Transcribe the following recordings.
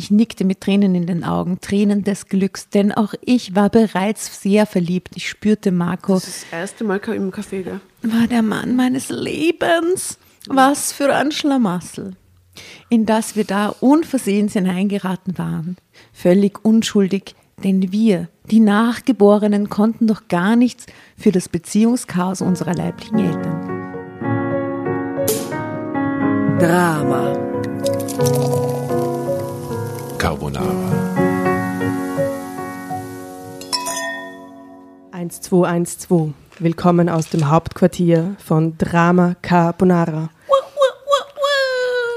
Ich nickte mit Tränen in den Augen, Tränen des Glücks, denn auch ich war bereits sehr verliebt. Ich spürte Marco. Das ist das erste Mal im Café, gell? War der Mann meines Lebens. Was für ein Schlamassel. In das wir da unversehens hineingeraten waren. Völlig unschuldig, denn wir, die Nachgeborenen, konnten doch gar nichts für das Beziehungschaos unserer leiblichen Eltern. Drama. Carbonara. 1212. Willkommen aus dem Hauptquartier von Drama Carbonara.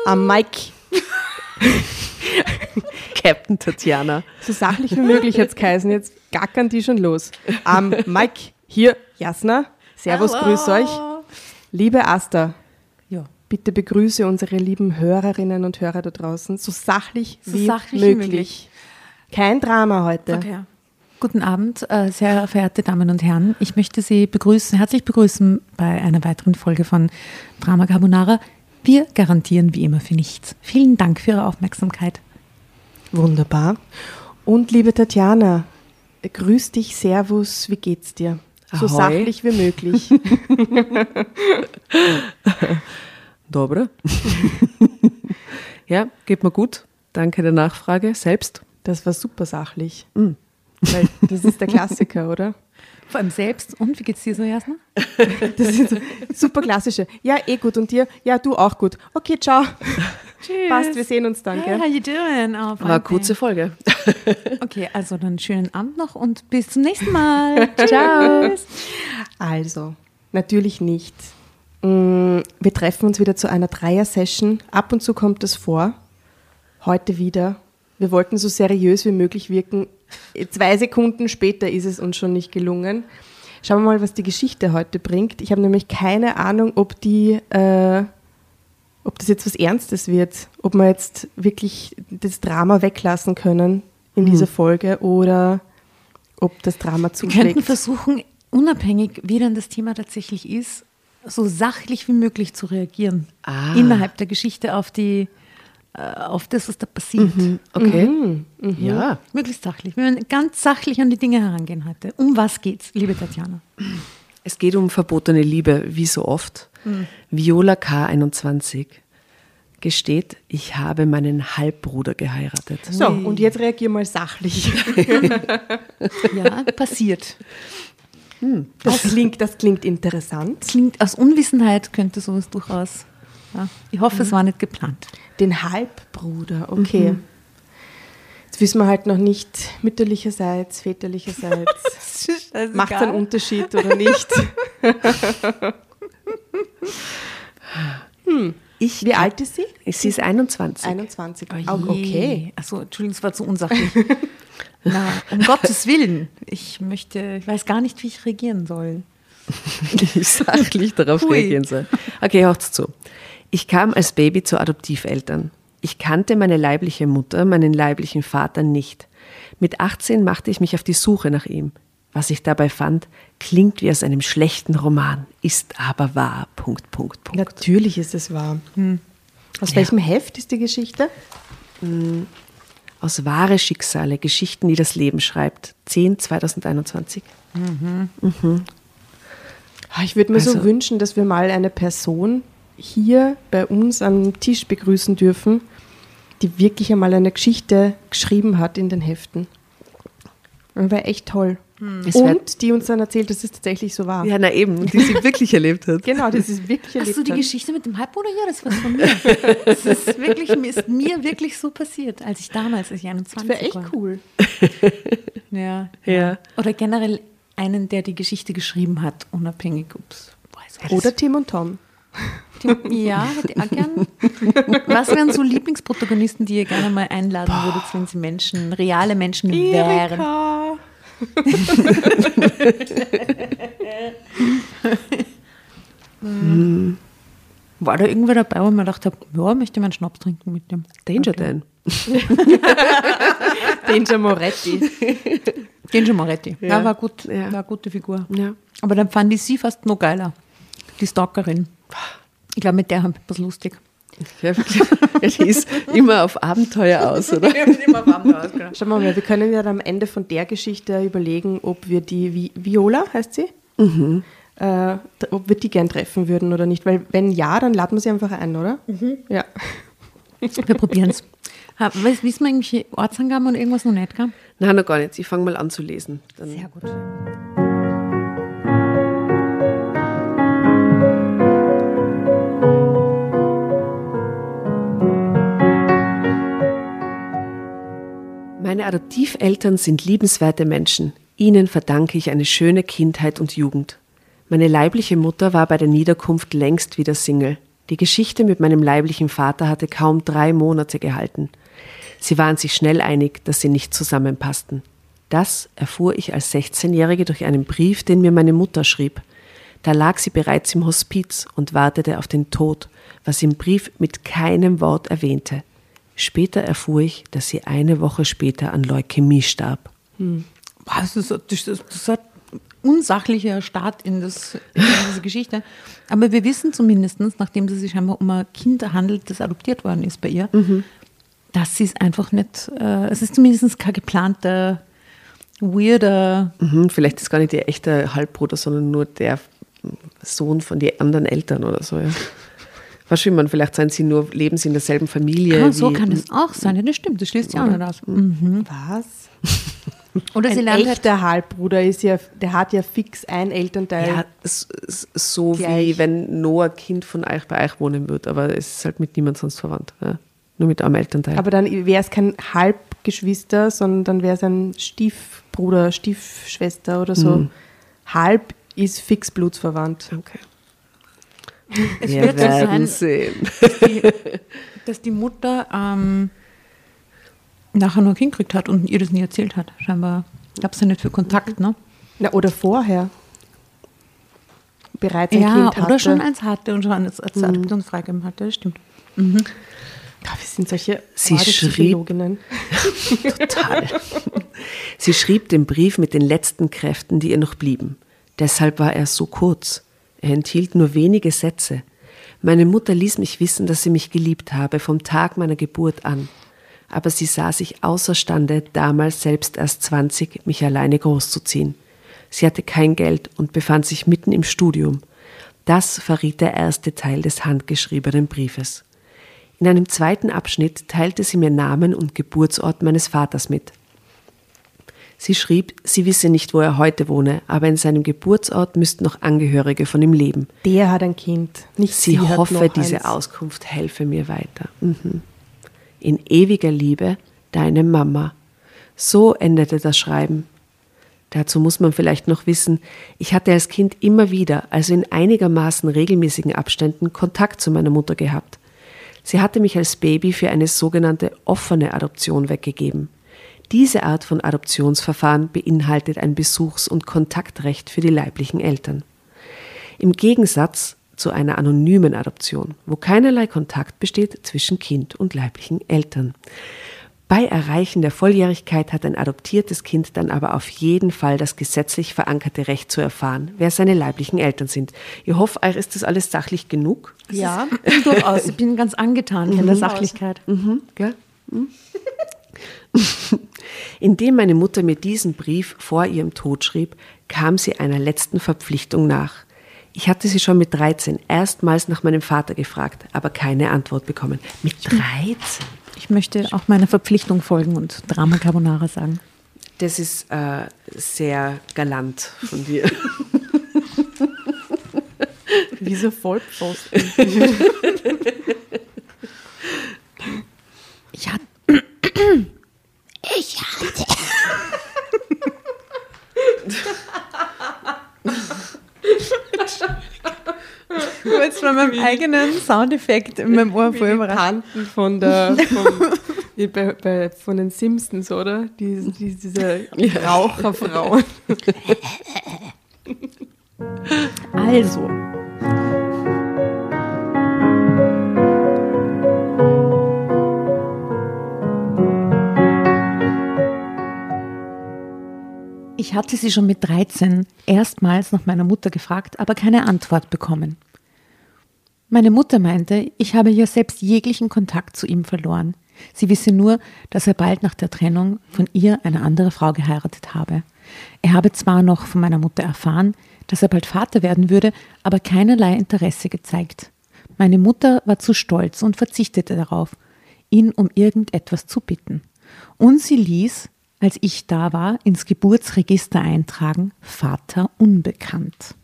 Am Mike. Captain Tatjana. So sachlich wie möglich jetzt geheißen. Jetzt gackern die schon los. Am Mike. Hier, Jasna. Servus, Hallo. grüß euch. Liebe Asta. Bitte begrüße unsere lieben Hörerinnen und Hörer da draußen so sachlich, So wie, sachlich wie möglich. möglich. Kein Drama heute. Okay. Guten Abend, äh, sehr verehrte Damen und Herren. Ich möchte Sie begrüßen, herzlich begrüßen bei einer weiteren Folge von Drama Carbonara. Wir garantieren wie immer für nichts. Vielen Dank für Ihre Aufmerksamkeit. Wunderbar. Und liebe Tatjana, grüß dich, Servus, wie geht's dir? So Ahoi. sachlich wie möglich. Dobre. ja, geht mir gut. Danke der Nachfrage. Selbst. Das war super sachlich. Weil das ist der Klassiker, oder? Vor allem selbst. Und wie geht's dir so, Jasna? Das sind so super klassische. Ja, eh gut. Und dir? Ja, du auch gut. Okay, ciao. Tschüss. Passt, wir sehen uns dann, Hey, how you doing? Oh, War eine kurze Folge. Okay, also dann schönen Abend noch und bis zum nächsten Mal. Ciao. Also, natürlich nicht. Mm, Wir treffen uns wieder zu einer Dreier-Session. Ab und zu kommt das vor. Heute wieder. Wir wollten so seriös wie möglich wirken. Zwei Sekunden später ist es uns schon nicht gelungen. Schauen wir mal, was die Geschichte heute bringt. Ich habe nämlich keine Ahnung, ob die, äh, ob das jetzt was Ernstes wird, ob wir jetzt wirklich das Drama weglassen können in dieser Folge oder ob das Drama Wir könnten zuschlägt. versuchen, unabhängig, wie dann das Thema tatsächlich ist, so sachlich wie möglich zu reagieren. Ah. Innerhalb der Geschichte auf die, äh, auf das, was da passiert. Okay. Mhm. Ja. Möglichst sachlich. Wir werden ganz sachlich an die Dinge herangehen heute. Um was geht's, liebe Tatjana? Es geht um verbotene Liebe, wie so oft. Viola K21 gesteht, ich habe meinen Halbbruder geheiratet. So, und jetzt reagier mal sachlich. Ja, passiert. Das klingt, das klingt interessant. Klingt aus Unwissenheit könnte sowas durchaus. Ja. Ich hoffe, es war nicht geplant. Den Halbbruder, okay. Jetzt wissen wir halt noch nicht mütterlicherseits, väterlicherseits. Macht es einen Unterschied oder nicht? Ich, Wie alt ist sie? Sie ist 21. 21. Oh, okay. Achso, Entschuldigung, es war zu unsachlich. Na, um Gottes Willen. Ich möchte, ich weiß gar nicht, wie ich reagieren soll. wie ich sachlich darauf Hui. reagieren soll. Okay, hört's zu. Ich kam als Baby zu Adoptiveltern. Ich kannte meine leibliche Mutter, meinen leiblichen Vater nicht. Mit 18 machte ich mich auf die Suche nach ihm. Was ich dabei fand, klingt wie aus einem schlechten Roman, ist aber wahr. Punkt, Punkt, Punkt. Natürlich ist es wahr. Aus welchem Heft ist die Geschichte? Aus wahre Schicksale, Geschichten, die das Leben schreibt. 10 2021. Ah, Ich würde mir so Also- wünschen, dass wir mal eine Person hier bei uns am Tisch begrüßen dürfen, die wirklich einmal eine Geschichte geschrieben hat in den Heften. Das wäre echt toll. Wär- Und die uns dann erzählt, dass es tatsächlich so war. Ja, na eben, die sie wirklich erlebt hat. Genau, das ist wirklich Hast erlebt du die hat. Geschichte mit dem Halbbruder? Ja, das war von mir. Das ist wirklich, ist mir wirklich so passiert, als ich damals, als ich 21 Das wäre echt war. cool. Ja, Ja. Oder generell einen, der die Geschichte geschrieben hat, unabhängig, ups. Oder Tim und Tom. Ja, hätte ich auch gern. Was wären so Lieblingsprotagonisten, die ihr gerne mal einladen würdet, wenn sie Menschen, reale Menschen wären? Erika. War da irgendwer dabei, wo man gedacht hat, ja, möchte man Schnaps trinken mit dem? Danger Okay. Dan. Danger Moretti. Genjo Moretti. Ja, Ja. war gut, Ja. war eine gute Figur. Ja. Aber dann fand ich sie fast noch geiler. Die Stalkerin. Ich glaube, mit der haben wir was lustig. Ja. Ja, die ist immer auf Abenteuer aus, oder? Schau mal, wir können ja am Ende von der Geschichte überlegen, ob wir die Vi Viola, heißt sie, äh, ob wir die gern treffen würden oder nicht. Weil wenn ja, dann laden wir sie einfach ein, oder? Ja. Wir probieren es. Wissen wir irgendwelche Ortsangaben und irgendwas noch nicht, gell? Nein, noch gar nicht. Ich fange mal an zu lesen. Dann Sehr gut. Meine Adoptiveltern sind liebenswerte Menschen. Ihnen verdanke ich eine schöne Kindheit und Jugend. Meine leibliche Mutter war bei der Niederkunft längst wieder Single. Die Geschichte mit meinem leiblichen Vater hatte kaum drei Monate gehalten. Sie waren sich schnell einig, dass sie nicht zusammenpassten. Das erfuhr ich als 16-Jährige durch einen Brief, den mir meine Mutter schrieb. Da lag sie bereits im Hospiz und wartete auf den Tod, was im Brief mit keinem Wort erwähnte. Später erfuhr ich, dass sie eine Woche später an Leukämie starb. Was ist das, das, ein unsachlicher Start in, das, in diese Geschichte. Aber wir wissen zumindest, nachdem es sich scheinbar um ein Kind handelt, das adoptiert worden ist bei ihr, dass sie es einfach nicht, äh, es ist zumindest kein geplanter, weirder, Mhm, vielleicht ist gar nicht ihr echter Halbbruder, sondern nur der Sohn von den anderen Eltern oder so. Ja. Wie man, vielleicht sind sie nur, leben sie in derselben Familie. ah, so wie, kann es auch sein. Ja, das stimmt, das schließt sich auch nicht aus. Mhm. Was? Oder sie lernt halt, echter Halbbruder ist ja, der hat ja fix ein Elternteil. Ja, so wie Gleich. wenn Noah Kind von euch bei euch wohnen würde, aber es ist halt mit niemand sonst verwandt. Ja. Nur mit einem Elternteil. Aber dann wäre es kein Halbgeschwister, sondern dann wäre es ein Stiefbruder, Stiefschwester oder so. Mhm. Halb ist fix blutsverwandt. okay. Es Wir wird so werden sein, sehen. die, dass die Mutter ähm, nachher nur ein Kind gekriegt hat und ihr das nie erzählt hat. Scheinbar gab es ja nicht für Kontakt, ne? Na, oder vorher. Bereits ein Ja, Kind hatte. oder schon eins hatte und schon als, als Adoption freigegeben hatte, das stimmt. Ah, wir sind solche Sie schrieb-. Total. Sie schrieb den Brief mit den letzten Kräften, die ihr noch blieben. Deshalb war er so kurz. Er enthielt nur wenige Sätze. Meine Mutter ließ mich wissen, dass sie mich geliebt habe, vom Tag meiner Geburt an. Aber sie sah sich außerstande, damals selbst erst 20, mich alleine großzuziehen. Sie hatte kein Geld und befand sich mitten im Studium. Das verriet der erste Teil des handgeschriebenen Briefes. In einem zweiten Abschnitt teilte sie mir Namen und Geburtsort meines Vaters mit. Sie schrieb, sie wisse nicht, wo er heute wohne, aber in seinem Geburtsort müssten noch Angehörige von ihm leben. Der hat ein Kind. Nicht Sie, sie, hoffe, diese eins. Auskunft helfe mir weiter. Mhm. In ewiger Liebe, deine Mama. So endete das Schreiben. Dazu muss man vielleicht noch wissen, ich hatte als Kind immer wieder, also in einigermaßen regelmäßigen Abständen, Kontakt zu meiner Mutter gehabt. Sie hatte mich als Baby für eine sogenannte offene Adoption weggegeben. Diese Art von Adoptionsverfahren beinhaltet ein Besuchs- und Kontaktrecht für die leiblichen Eltern. Im Gegensatz zu einer anonymen Adoption, wo keinerlei Kontakt besteht zwischen Kind und leiblichen Eltern. Bei Erreichen der Volljährigkeit hat ein adoptiertes Kind dann aber auf jeden Fall das gesetzlich verankerte Recht zu erfahren, wer seine leiblichen Eltern sind. Ich hoffe, euch ist das alles sachlich genug. Ja, durchaus. Ich bin ganz angetan von der Sachlichkeit. Gell? Hm? Indem meine Mutter mir diesen Brief vor ihrem Tod schrieb, kam sie einer letzten Verpflichtung nach. Ich hatte sie schon mit 13 erstmals nach meinem Vater gefragt, aber keine Antwort bekommen. Mit 13? Ich möchte auch meiner Verpflichtung folgen und Drama Carbonara sagen. Das ist äh, sehr galant von dir. Wie so Vollpfosten. Ich hatte. Ich hatte. Ich war jetzt von meinem eigenen Soundeffekt in meinem Ohr voll überrascht. Von, der, von, wie bei, bei, von den Simpsons, oder? Die, die, diese Raucherfrauen. Also. Ich hatte sie schon mit 13 erstmals nach meiner Mutter gefragt, aber keine Antwort bekommen. Meine Mutter meinte, ich habe ja selbst jeglichen Kontakt zu ihm verloren. Sie wisse nur, dass er bald nach der Trennung von ihr eine andere Frau geheiratet habe. Er habe zwar noch von meiner Mutter erfahren, dass er bald Vater werden würde, aber keinerlei Interesse gezeigt. Meine Mutter war zu stolz und verzichtete darauf, ihn um irgendetwas zu bitten. Und sie ließ, als ich da war, ins Geburtsregister eintragen, Vater unbekannt.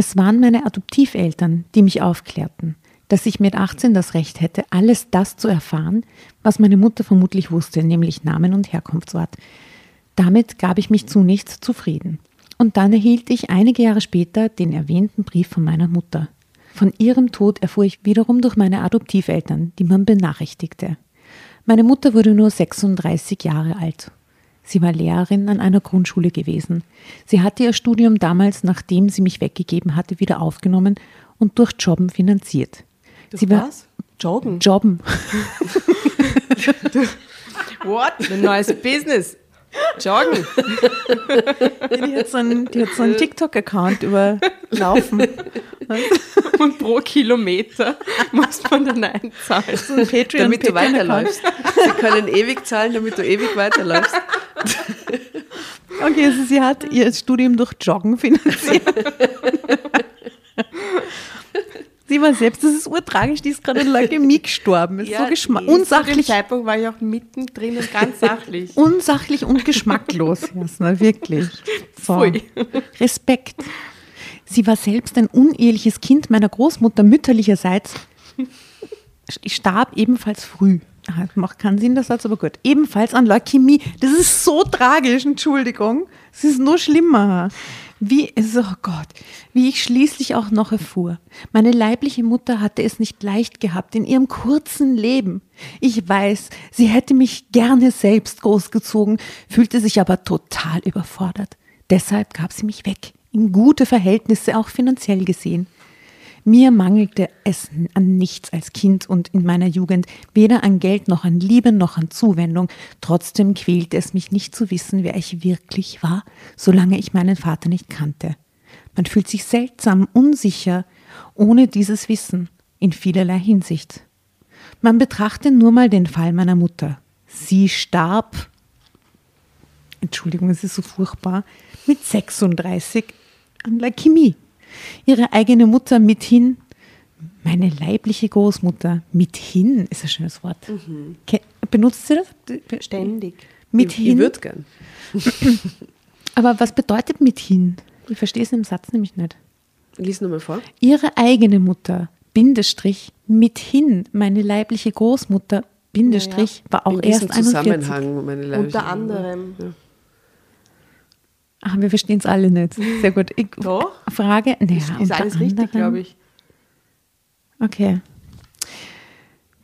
Es waren meine Adoptiveltern, die mich aufklärten, dass ich mit 18 das Recht hätte, alles das zu erfahren, was meine Mutter vermutlich wusste, nämlich Namen und Herkunftsort. Damit gab ich mich zunächst zufrieden. Und dann erhielt ich einige Jahre später den erwähnten Brief von meiner Mutter. Von ihrem Tod erfuhr ich wiederum durch meine Adoptiveltern, die man benachrichtigte. Meine Mutter wurde nur 36 Jahre alt. Sie war Lehrerin an einer Grundschule gewesen. Sie hatte ihr Studium damals, nachdem sie mich weggegeben hatte, wieder aufgenommen und durch Jobben finanziert. Durch sie was? Joggen? Jobben. What? Ein neues Business. Joggen. Die hat so einen, so einen TikTok-Account über Laufen. Und pro Kilometer muss man dann einzahlen. So ein Patreon, damit du weiterläufst. Sie können ewig zahlen, damit du ewig weiterläufst. Okay, also sie hat ihr Studium durch Joggen finanziert. Sie war selbst, das ist urtragisch, die ist gerade an Leukämie gestorben. Ist so geschma- Zu dem unsachlich, Zeitpunkt war ich auch mittendrin und ganz sachlich. unsachlich und geschmacklos, Jasna, wirklich. So. Pfui. Respekt. Sie war selbst ein uneheliches Kind meiner Großmutter mütterlicherseits. Starb ebenfalls früh. Ah, Macht keinen Sinn, der Satz, aber gut. Ebenfalls an Leukämie. Das ist so tragisch, Entschuldigung. Es ist nur schlimmer. Wie, oh Gott, wie ich schließlich auch noch erfuhr. Meine leibliche Mutter hatte es nicht leicht gehabt in ihrem kurzen Leben. Ich weiß, sie hätte mich gerne selbst großgezogen, fühlte sich aber total überfordert. Deshalb gab sie mich weg, in gute Verhältnisse, auch finanziell gesehen. Mir mangelte es an nichts als Kind und in meiner Jugend, weder an Geld noch an Liebe noch an Zuwendung. Trotzdem quälte es mich nicht zu wissen, wer ich wirklich war, solange ich meinen Vater nicht kannte. Man fühlt sich seltsam, unsicher, ohne dieses Wissen, in vielerlei Hinsicht. Man betrachte nur mal den Fall meiner Mutter. Sie starb, Entschuldigung, es ist so furchtbar, mit 36 an Leukämie. Ihre eigene Mutter mithin, meine leibliche Großmutter, mithin ist ein schönes Wort. Ke- Benutzt sie das? Ständig. Ich, Mithin. ich würde gern. Aber was bedeutet mithin? Ich verstehe es im Satz nämlich nicht. Lies nochmal vor. Ihre eigene Mutter, Bindestrich, mithin, meine leibliche Großmutter, Bindestrich, war auch In erst 41. Zusammenhang, meine Leibliche. Unter anderem. Ach, wir verstehen es alle nicht. Sehr gut. Ich Doch. Frage, naja, Ist unter alles richtig, glaube ich. Okay.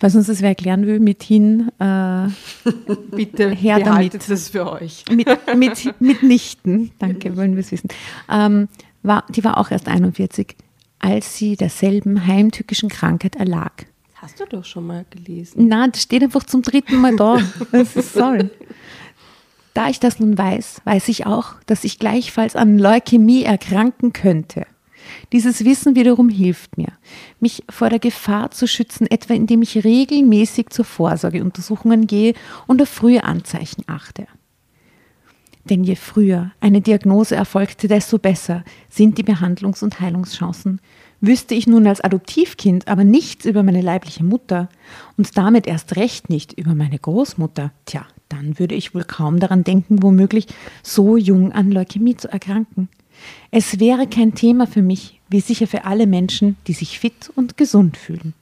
Was uns das wer erklären will, mithin, äh, Bitte Her behaltet damit. das für euch. mit, mit, mitnichten, danke, wollen wir es wissen, ähm, war, die war auch erst 41, als sie derselben heimtückischen Krankheit erlag. Hast du doch schon mal gelesen. Na, das steht einfach zum dritten Mal da. Das ist sorry. Da ich das nun weiß, weiß ich auch, dass ich gleichfalls an Leukämie erkranken könnte. Dieses Wissen wiederum hilft mir, mich vor der Gefahr zu schützen, etwa indem ich regelmäßig zur Vorsorgeuntersuchungen gehe und auf frühe Anzeichen achte. Denn je früher eine Diagnose erfolgte, desto besser sind die Behandlungs- und Heilungschancen. Wüsste ich nun als Adoptivkind aber nichts über meine leibliche Mutter und damit erst recht nicht über meine Großmutter, tja, dann würde ich wohl kaum daran denken, womöglich so jung an Leukämie zu erkranken. Es wäre kein Thema für mich, wie sicher für alle Menschen, die sich fit und gesund fühlen.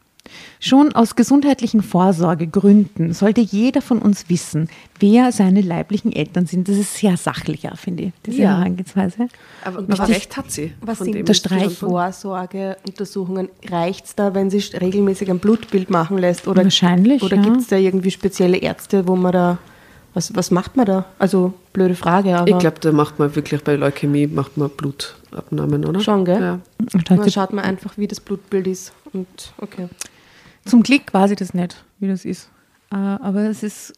Schon aus gesundheitlichen Vorsorgegründen sollte jeder von uns wissen, wer seine leiblichen Eltern sind. Das ist sehr sachlicher, finde ich, diese Ja. Herangehensweise. Aber, was aber die- recht hat sie. Was von sind dem Vorsorgeuntersuchungen? Reicht es da, wenn sie regelmäßig ein Blutbild machen lässt? Oder, Wahrscheinlich, Oder ja. gibt es da irgendwie spezielle Ärzte, wo man da, was, was macht man da? Also, blöde Frage, aber Ich glaube, da macht man wirklich bei Leukämie macht man Blutabnahmen, oder? Schon, gell? Ja. Und dann heute, schaut man einfach, wie das Blutbild ist. Und okay. zum Glück weiß ich das nicht, wie das ist. Äh, Aber es ist,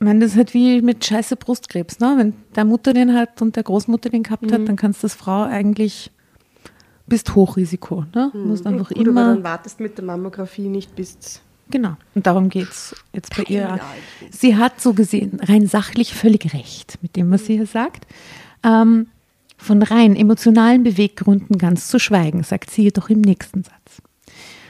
ich meine, das ist halt wie mit scheiße Brustkrebs. Ne? Wenn der Mutter den hat und der Großmutter den gehabt hat, dann kannst du als Frau eigentlich bist Hochrisiko. Ne? Du musst einfach Gut, aber immer. dann wartest mit der Mammographie nicht bis Genau. Und darum geht es jetzt bei ihr. Sie hat so gesehen rein sachlich völlig recht mit dem, was sie hier sagt. Ähm, von rein emotionalen Beweggründen ganz zu schweigen, sagt sie jedoch im nächsten Satz.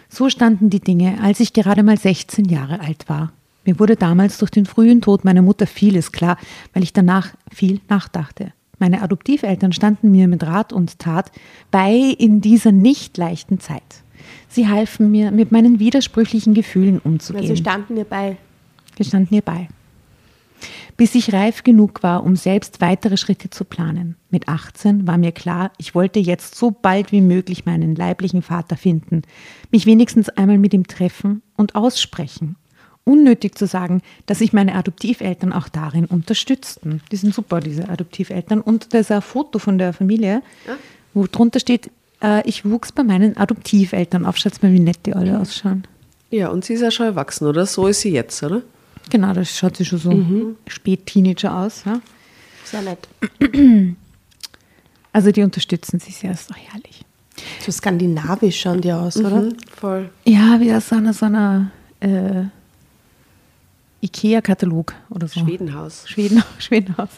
So standen die Dinge, als ich gerade mal 16 Jahre alt war. Mir wurde damals durch den frühen Tod meiner Mutter vieles klar, weil ich danach viel nachdachte. Meine Adoptiveltern standen mir mit Rat und Tat bei in dieser nicht leichten Zeit. Sie halfen mir, mit meinen widersprüchlichen Gefühlen umzugehen. Sie standen ihr bei. Wir standen ihr bei. Bis ich reif genug war, um selbst weitere Schritte zu planen. Mit 18 war mir klar, ich wollte jetzt so bald wie möglich meinen leiblichen Vater finden, mich wenigstens einmal mit ihm treffen und aussprechen. Unnötig zu sagen, dass sich meine Adoptiveltern auch darin unterstützten. Die sind super, diese Adoptiveltern. Und da ist ein Foto von der Familie, wo drunter steht, äh, ich wuchs bei meinen Adoptiveltern auf. Schaut mal, wie nett die alle ausschauen. Ja, und sie ist ja schon erwachsen, oder? So ist sie jetzt, oder? Genau, das schaut sie schon so spät-Teenager aus. Ja? Sehr nett. Also die unterstützen sich sehr, ist doch herrlich. So skandinavisch schauen die aus, oder? Voll. Ja, wie aus so einer, so einer äh, Ikea-Katalog oder so. Schwedenhaus. Schweden, Schwedenhaus.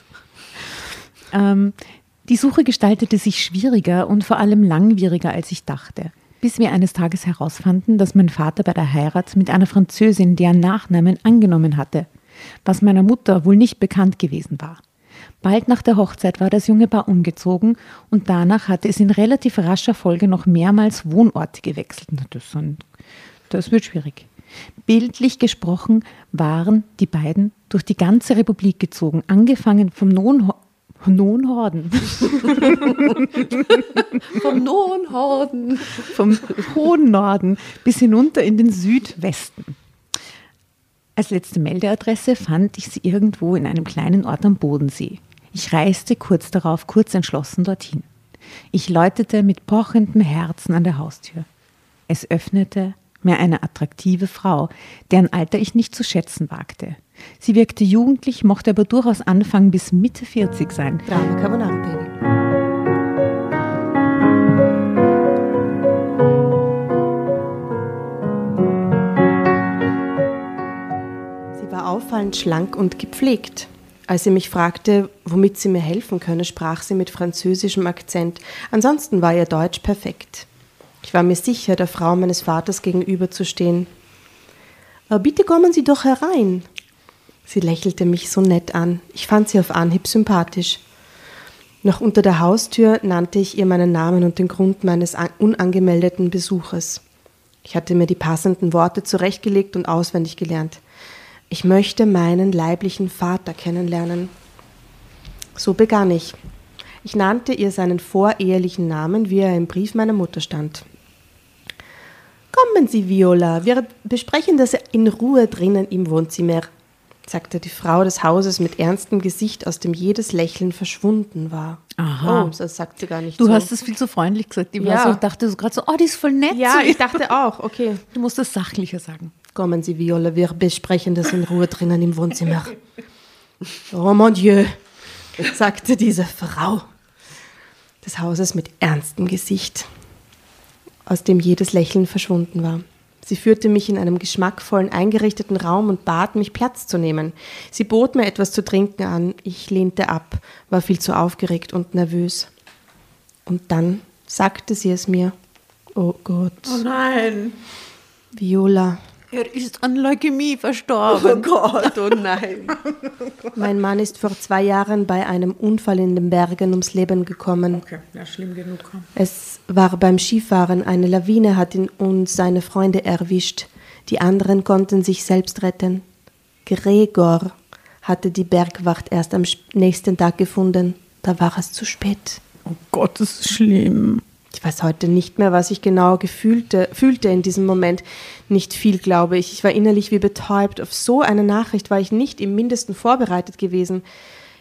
Ähm, die Suche gestaltete sich schwieriger und vor allem langwieriger, als ich dachte. Bis wir eines Tages herausfanden, dass mein Vater bei der Heirat mit einer Französin deren Nachnamen angenommen hatte, was meiner Mutter wohl nicht bekannt gewesen war. Bald nach der Hochzeit war das junge Paar umgezogen und danach hatte es in relativ rascher Folge noch mehrmals Wohnorte gewechselt. Das, das wird schwierig. Bildlich gesprochen waren die beiden durch die ganze Republik gezogen, angefangen vom Nonhorden, Vom Nonhorden. vom hohen Norden bis hinunter in den Südwesten. Als letzte Meldeadresse fand ich sie irgendwo in einem kleinen Ort am Bodensee. Ich reiste kurz darauf, kurz entschlossen dorthin. Ich läutete mit pochendem Herzen an der Haustür. Es öffnete mir eine attraktive Frau, deren Alter ich nicht zu schätzen wagte. Sie wirkte jugendlich, mochte aber durchaus Anfang bis Mitte 40 sein. Drama Carbonara Baby. Sie war auffallend schlank und gepflegt. Als sie mich fragte, womit sie mir helfen könne, sprach sie mit französischem Akzent. Ansonsten war ihr Deutsch perfekt. Ich war mir sicher, der Frau meines Vaters gegenüberzustehen. "Äh, Bitte kommen Sie doch herein. Sie lächelte mich so nett an. Ich fand sie auf Anhieb sympathisch. Noch unter der Haustür nannte ich ihr meinen Namen und den Grund meines an- unangemeldeten Besuches. Ich hatte mir die passenden Worte zurechtgelegt und auswendig gelernt. Ich möchte meinen leiblichen Vater kennenlernen. So begann ich. Ich nannte ihr seinen vorehelichen Namen, wie er im Brief meiner Mutter stand. Kommen Sie, Viola, wir besprechen das in Ruhe drinnen im Wohnzimmer, sagte die Frau des Hauses mit ernstem Gesicht, aus dem jedes Lächeln verschwunden war. Aha. Oh, das sagt sie gar nicht Du so. hast es viel zu freundlich gesagt. Ich Ja. so, dachte so gerade so, oh, die ist voll nett. ja, ich dachte auch, okay. Du musst das sachlicher sagen. Kommen Sie, Viola, wir besprechen das in Ruhe drinnen im Wohnzimmer. Oh mon Dieu, sagte diese Frau des Hauses mit ernstem Gesicht, aus dem jedes Lächeln verschwunden war. Sie führte mich in einem geschmackvollen eingerichteten Raum und bat mich Platz zu nehmen. Sie bot mir etwas zu trinken an. Ich lehnte ab, war viel zu aufgeregt und nervös. Und dann sagte sie es mir. Oh Gott, nein. Viola, Er ist an Leukämie verstorben. Gott, oh nein. Mein Mann ist vor zwei Jahren bei einem Unfall in den Bergen ums Leben gekommen. Okay, ja, schlimm genug. Es war beim Skifahren. Eine Lawine hat ihn und seine Freunde erwischt. Die anderen konnten sich selbst retten. Gregor hatte die Bergwacht erst am nächsten Tag gefunden. Da war es zu spät. Oh Gott, das ist schlimm. Ich weiß heute nicht mehr, was ich genau gefühlte, fühlte in diesem Moment. Nicht viel, glaube ich. Ich war innerlich wie betäubt. Auf so eine Nachricht war ich nicht im mindesten vorbereitet gewesen.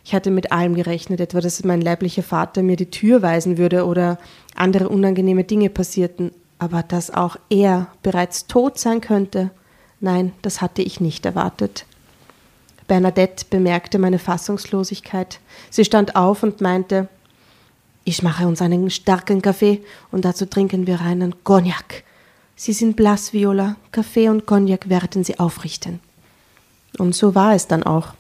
Ich hatte mit allem gerechnet, etwa, dass mein leiblicher Vater mir die Tür weisen würde oder andere unangenehme Dinge passierten. Aber dass auch er bereits tot sein könnte, nein, das hatte ich nicht erwartet. Bernadette bemerkte meine Fassungslosigkeit. Sie stand auf und meinte, Ich mache uns einen starken Kaffee und dazu trinken wir einen Cognac. Sie sind blass, Viola. Kaffee und Cognac werden sie aufrichten. Und so war es dann auch.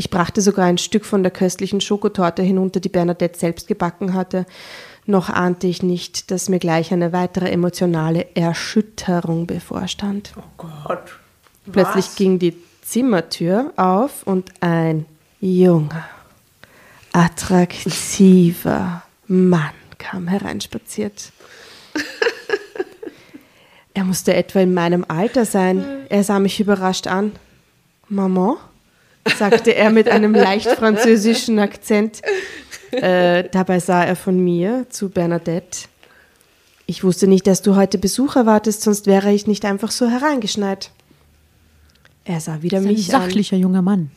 Ich brachte sogar ein Stück von der köstlichen Schokotorte hinunter, die Bernadette selbst gebacken hatte. Noch ahnte ich nicht, dass mir gleich eine weitere emotionale Erschütterung bevorstand. Oh Gott. Plötzlich Was? ging die Zimmertür auf und ein junger, attraktiver Mann kam hereinspaziert. Er musste etwa in meinem Alter sein. Er sah mich überrascht an. Maman? Sagte er mit einem leicht französischen Akzent. Äh, dabei sah er von mir zu Bernadette. Ich wusste nicht, dass du heute Besuch erwartest, sonst wäre ich nicht einfach so hereingeschneit. Er sah wieder mich an. sachlicher junger Mann.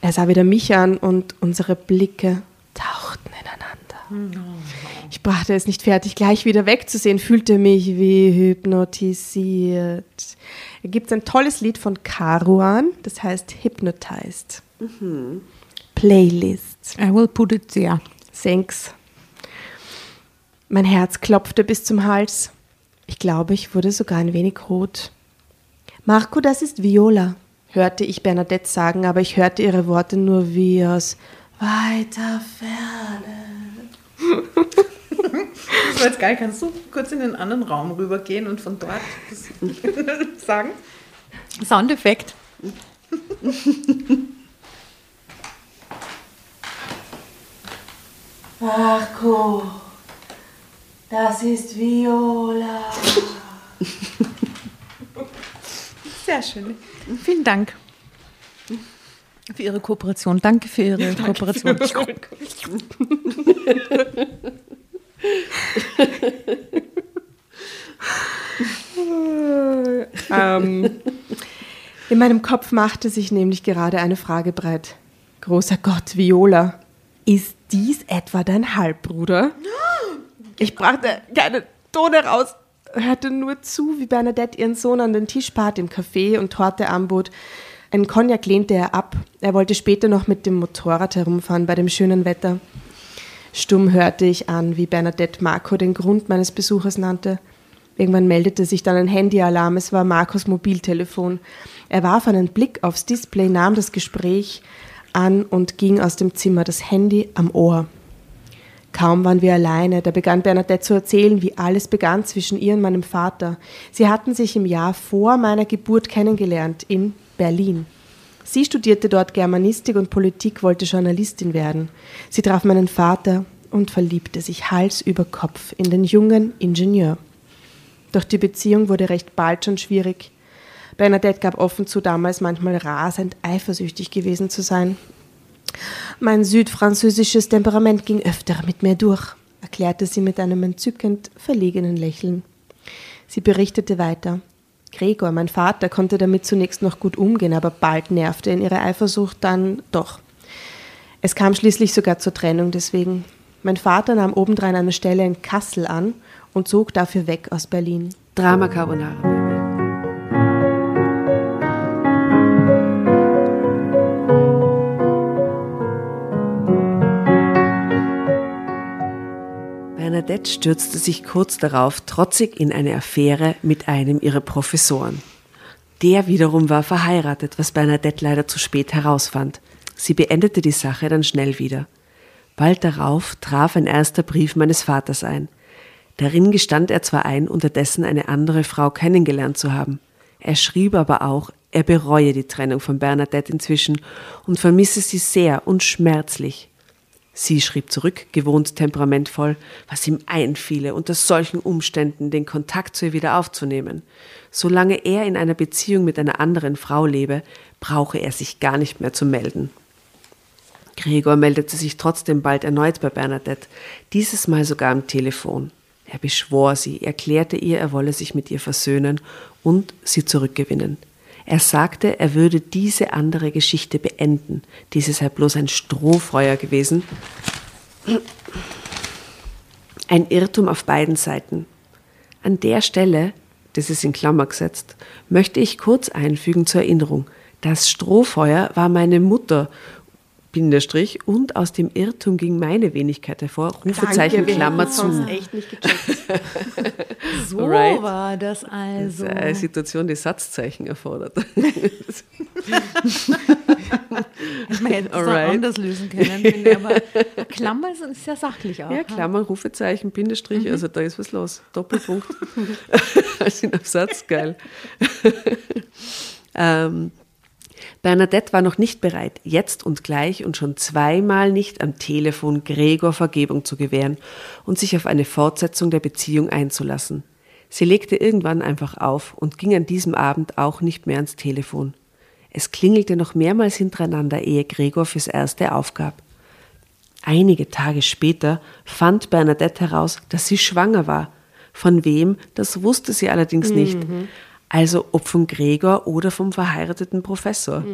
Er sah wieder mich an und unsere Blicke tauchten ineinander. Ich brachte es nicht fertig, gleich wieder wegzusehen, fühlte mich wie hypnotisiert. Da gibt es ein tolles Lied von Caruan, das heißt Hypnotized. Playlist. I will put it there. Thanks. Mein Herz klopfte bis zum Hals. Ich glaube, ich wurde sogar ein wenig rot. Marco, das ist Viola, hörte ich Bernadette sagen, aber ich hörte ihre Worte nur wie aus weiter Ferne. Das war jetzt geil. Kannst du kurz in den anderen Raum rübergehen und von dort das sagen? Soundeffekt. Marco, das ist Viola. Sehr schön. Vielen Dank für Ihre Kooperation. Danke für Ihre Kooperation. ähm, in meinem Kopf machte sich nämlich gerade eine Frage breit. Großer Gott, Viola, ist dies etwa dein Halbbruder? Ich brachte keine Tone raus, hörte nur zu, wie Bernadette ihren Sohn an den Tisch bat im Café und Torte anbot. Einen Cognac lehnte er ab. Er wollte später noch mit dem Motorrad herumfahren bei dem schönen Wetter. Stumm hörte ich an, wie Bernadette Marco den Grund meines Besuches nannte. Irgendwann meldete sich dann ein Handyalarm. Es war Marcos Mobiltelefon. Er warf einen Blick aufs Display, nahm das Gespräch an und ging aus dem Zimmer, das Handy am Ohr. Kaum waren wir alleine, da begann Bernadette zu erzählen, wie alles begann zwischen ihr und meinem Vater. Sie hatten sich im Jahr vor meiner Geburt kennengelernt in Berlin. Sie studierte dort Germanistik und Politik, wollte Journalistin werden. Sie traf meinen Vater und verliebte sich Hals über Kopf in den jungen Ingenieur. Doch die Beziehung wurde recht bald schon schwierig. Bernadette gab offen zu, damals manchmal rasend eifersüchtig gewesen zu sein. Mein südfranzösisches Temperament ging öfter mit mir durch, erklärte sie mit einem entzückend verlegenen Lächeln. Sie berichtete weiter. Gregor, mein Vater, konnte damit zunächst noch gut umgehen, aber bald nervte ihn ihre Eifersucht dann doch. Es kam schließlich sogar zur Trennung deswegen. Mein Vater nahm obendrein eine Stelle in Kassel an und zog dafür weg aus Berlin. Drama Carbonara. Bernadette stürzte sich kurz darauf trotzig in eine Affäre mit einem ihrer Professoren. Der wiederum war verheiratet, was Bernadette leider zu spät herausfand. Sie beendete die Sache dann schnell wieder. Bald darauf traf ein erster Brief meines Vaters ein. Darin gestand er zwar ein, unterdessen eine andere Frau kennengelernt zu haben. Er schrieb aber auch, er bereue die Trennung von Bernadette inzwischen und vermisse sie sehr und schmerzlich. Sie schrieb zurück, gewohnt temperamentvoll, was ihm einfiele, unter solchen Umständen den Kontakt zu ihr wieder aufzunehmen. Solange er in einer Beziehung mit einer anderen Frau lebe, brauche er sich gar nicht mehr zu melden. Gregor meldete sich trotzdem bald erneut bei Bernadette, dieses Mal sogar am Telefon. Er beschwor sie, erklärte ihr, er wolle sich mit ihr versöhnen und sie zurückgewinnen. Er sagte, er würde diese andere Geschichte beenden. Diese sei bloß ein Strohfeuer gewesen. Ein Irrtum auf beiden Seiten. An der Stelle, das ist in Klammer gesetzt, möchte ich kurz einfügen zur Erinnerung. Das Strohfeuer war meine Mutter, Bindestrich und aus dem Irrtum ging meine Wenigkeit hervor, Rufezeichen, Danke, Klammer zu. sonst echt nicht gecheckt. So Alright. war das Das also. ist eine Situation, die Satzzeichen erfordert. Man hätte es Alright. anders lösen können, ich, aber Klammer ist sehr sachlich auch. Ja, Klammern, Rufezeichen, Bindestrich, also da ist was los. Doppelpunkt. als in einem Satz, geil. ähm, Bernadette war noch nicht bereit, jetzt und gleich und schon zweimal nicht am Telefon Gregor Vergebung zu gewähren und sich auf eine Fortsetzung der Beziehung einzulassen. Sie legte irgendwann einfach auf und ging an diesem Abend auch nicht mehr ans Telefon. Es klingelte noch mehrmals hintereinander, ehe Gregor fürs Erste aufgab. Einige Tage später fand Bernadette heraus, dass sie schwanger war. Von wem, das wusste sie allerdings nicht. Also ob von Gregor oder vom verheirateten Professor.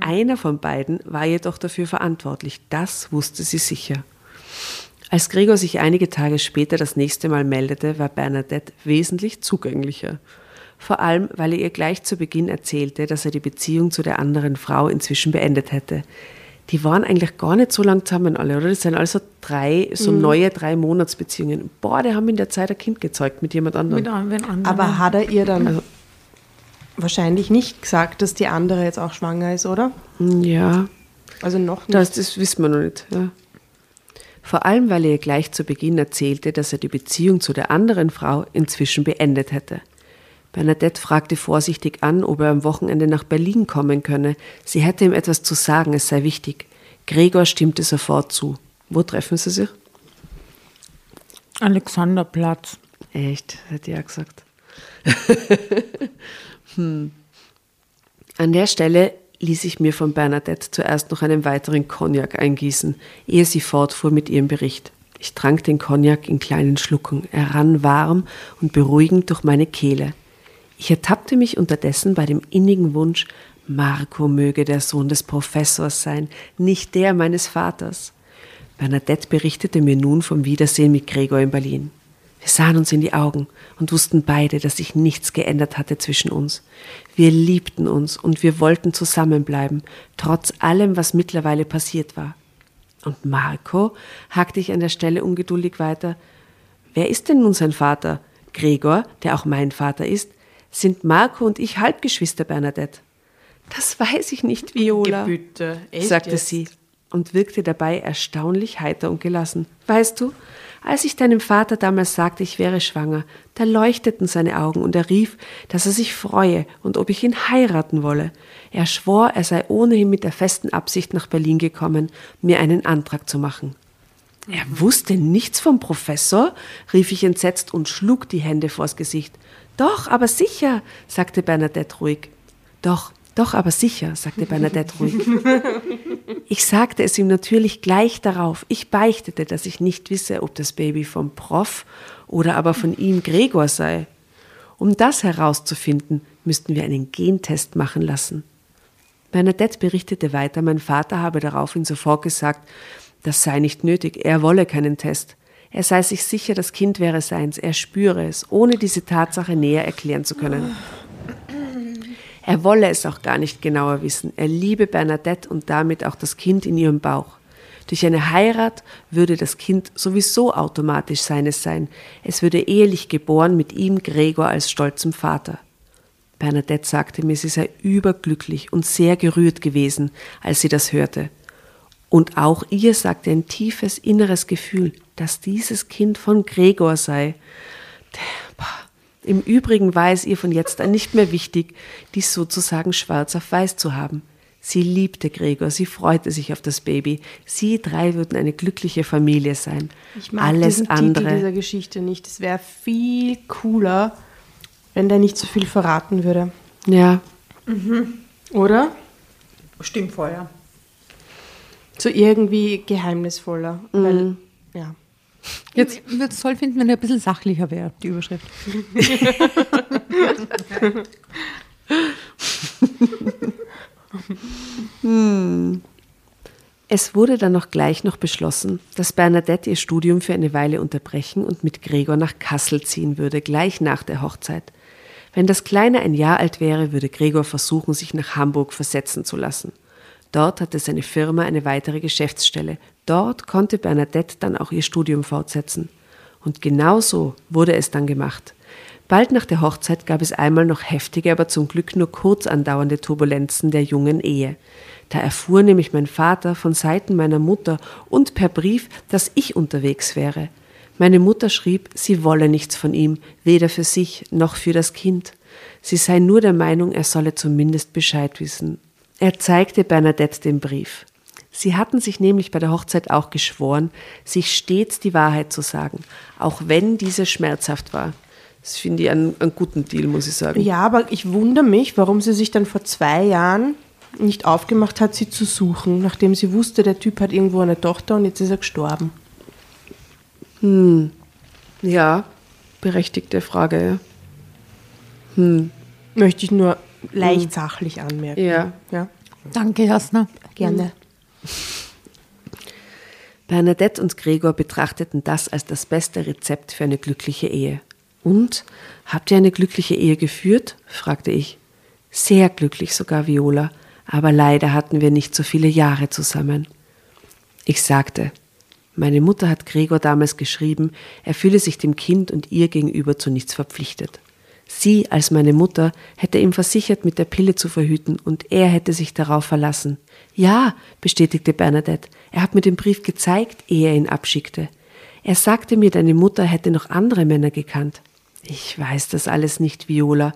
Einer von beiden war jedoch dafür verantwortlich, das wusste sie sicher. Als Gregor sich einige Tage später das nächste Mal meldete, war Bernadette wesentlich zugänglicher. Vor allem, weil er ihr gleich zu Beginn erzählte, dass er die Beziehung zu der anderen Frau inzwischen beendet hätte. Die waren eigentlich gar nicht so lang zusammen alle, oder? Das sind also drei, so neue drei Monatsbeziehungen. Boah, die haben in der Zeit ein Kind gezeugt mit jemand anderem. Mit einem anderen. Aber hat er ihr dann wahrscheinlich nicht gesagt, dass die andere jetzt auch schwanger ist, oder? Ja, Also noch nicht. Das, das wissen wir noch nicht. Ja. Vor allem, weil er ihr gleich zu Beginn erzählte, dass er die Beziehung zu der anderen Frau inzwischen beendet hätte. Bernadette fragte vorsichtig an, ob er am Wochenende nach Berlin kommen könne. Sie hätte ihm etwas zu sagen, es sei wichtig. Gregor stimmte sofort zu. Wo treffen sie sich? Alexanderplatz. Echt, hätte ich auch gesagt. hm. An der Stelle ließ ich mir von Bernadette zuerst noch einen weiteren Cognac eingießen, ehe sie fortfuhr mit ihrem Bericht. Ich trank den Cognac in kleinen Schlucken. Er rann warm und beruhigend durch meine Kehle. Ich ertappte mich unterdessen bei dem innigen Wunsch, Marco möge der Sohn des Professors sein, nicht der meines Vaters. Bernadette berichtete mir nun vom Wiedersehen mit Gregor in Berlin. Wir sahen uns in die Augen und wussten beide, dass sich nichts geändert hatte zwischen uns. Wir liebten uns und wir wollten zusammenbleiben, trotz allem, was mittlerweile passiert war. Und Marco, hakte ich an der Stelle ungeduldig weiter, wer ist denn nun sein Vater? Gregor, der auch mein Vater ist? Sind Marco und ich Halbgeschwister, Bernadette? Das weiß ich nicht, Viola, Bitte, echt sagte jetzt? sie und wirkte dabei erstaunlich heiter und gelassen. Weißt du, als ich deinem Vater damals sagte, ich wäre schwanger, da leuchteten seine Augen und er rief, dass er sich freue und ob ich ihn heiraten wolle. Er schwor, er sei ohnehin mit der festen Absicht nach Berlin gekommen, mir einen Antrag zu machen. Er wusste nichts vom Professor, rief ich entsetzt und schlug die Hände vors Gesicht. Doch, aber sicher, sagte Bernadette ruhig. Doch, doch, aber sicher, sagte Bernadette ruhig. Ich sagte es ihm natürlich gleich darauf. Ich beichtete, dass ich nicht wisse, ob das Baby vom Prof oder aber von ihm Gregor sei. Um das herauszufinden, müssten wir einen Gentest machen lassen. Bernadette berichtete weiter, mein Vater habe daraufhin sofort gesagt, das sei nicht nötig, er wolle keinen Test. Er sei sich sicher, das Kind wäre seins, er spüre es, ohne diese Tatsache näher erklären zu können. Er wolle es auch gar nicht genauer wissen. Er liebe Bernadette und damit auch das Kind in ihrem Bauch. Durch eine Heirat würde das Kind sowieso automatisch seines sein. Es würde ehelich geboren mit ihm Gregor als stolzem Vater. Bernadette sagte mir, sie sei überglücklich und sehr gerührt gewesen, als sie das hörte. Und auch ihr sagte ein tiefes inneres Gefühl, dass dieses Kind von Gregor sei. Im Übrigen war es ihr von jetzt an nicht mehr wichtig, dies sozusagen schwarz auf weiß zu haben. Sie liebte Gregor, sie freute sich auf das Baby. Sie drei würden eine glückliche Familie sein. Ich mag Alles diesen andere. Titel dieser Geschichte nicht. Es wäre viel cooler, wenn der nicht so viel verraten würde. Ja, Oder? Stimmt vorher. So irgendwie geheimnisvoller. Weil, ja. Jetzt ich würde es toll finden, wenn er ein bisschen sachlicher wäre, die Überschrift. Es wurde dann noch gleich noch beschlossen, dass Bernadette ihr Studium für eine Weile unterbrechen und mit Gregor nach Kassel ziehen würde, gleich nach der Hochzeit. Wenn das Kleine ein Jahr alt wäre, würde Gregor versuchen, sich nach Hamburg versetzen zu lassen. Dort hatte seine Firma eine weitere Geschäftsstelle. Dort konnte Bernadette dann auch ihr Studium fortsetzen. Und genau so wurde es dann gemacht. Bald nach der Hochzeit gab es einmal noch heftige, aber zum Glück nur kurz andauernde Turbulenzen der jungen Ehe. Da erfuhr nämlich mein Vater von Seiten meiner Mutter und per Brief, dass ich unterwegs wäre. Meine Mutter schrieb, sie wolle nichts von ihm, weder für sich noch für das Kind. Sie sei nur der Meinung, er solle zumindest Bescheid wissen. Er zeigte Bernadette den Brief. Sie hatten sich nämlich bei der Hochzeit auch geschworen, sich stets die Wahrheit zu sagen, auch wenn diese schmerzhaft war. Das finde ich einen, einen guten Deal, muss ich sagen. Ja, aber ich wundere mich, warum sie sich dann vor zwei Jahren nicht aufgemacht hat, sie zu suchen, nachdem sie wusste, der Typ hat irgendwo eine Tochter und jetzt ist er gestorben. Hm. Ja, berechtigte Frage, ja. Hm. Möchte ich nur leicht hm. sachlich anmerken. Ja. ja. Danke, Jasna. Gerne. Bernadette und Gregor betrachteten das als das beste Rezept für eine glückliche Ehe. Und habt ihr eine glückliche Ehe geführt? fragte ich. Sehr glücklich sogar, Viola, aber leider hatten wir nicht so viele Jahre zusammen. Ich sagte, meine Mutter hat Gregor damals geschrieben, er fühle sich dem Kind und ihr gegenüber zu nichts verpflichtet. Sie als meine Mutter hätte ihm versichert, mit der Pille zu verhüten, und er hätte sich darauf verlassen. Ja, bestätigte Bernadette, er hat mir den Brief gezeigt, ehe er ihn abschickte. Er sagte mir, deine Mutter hätte noch andere Männer gekannt. Ich weiß das alles nicht, Viola,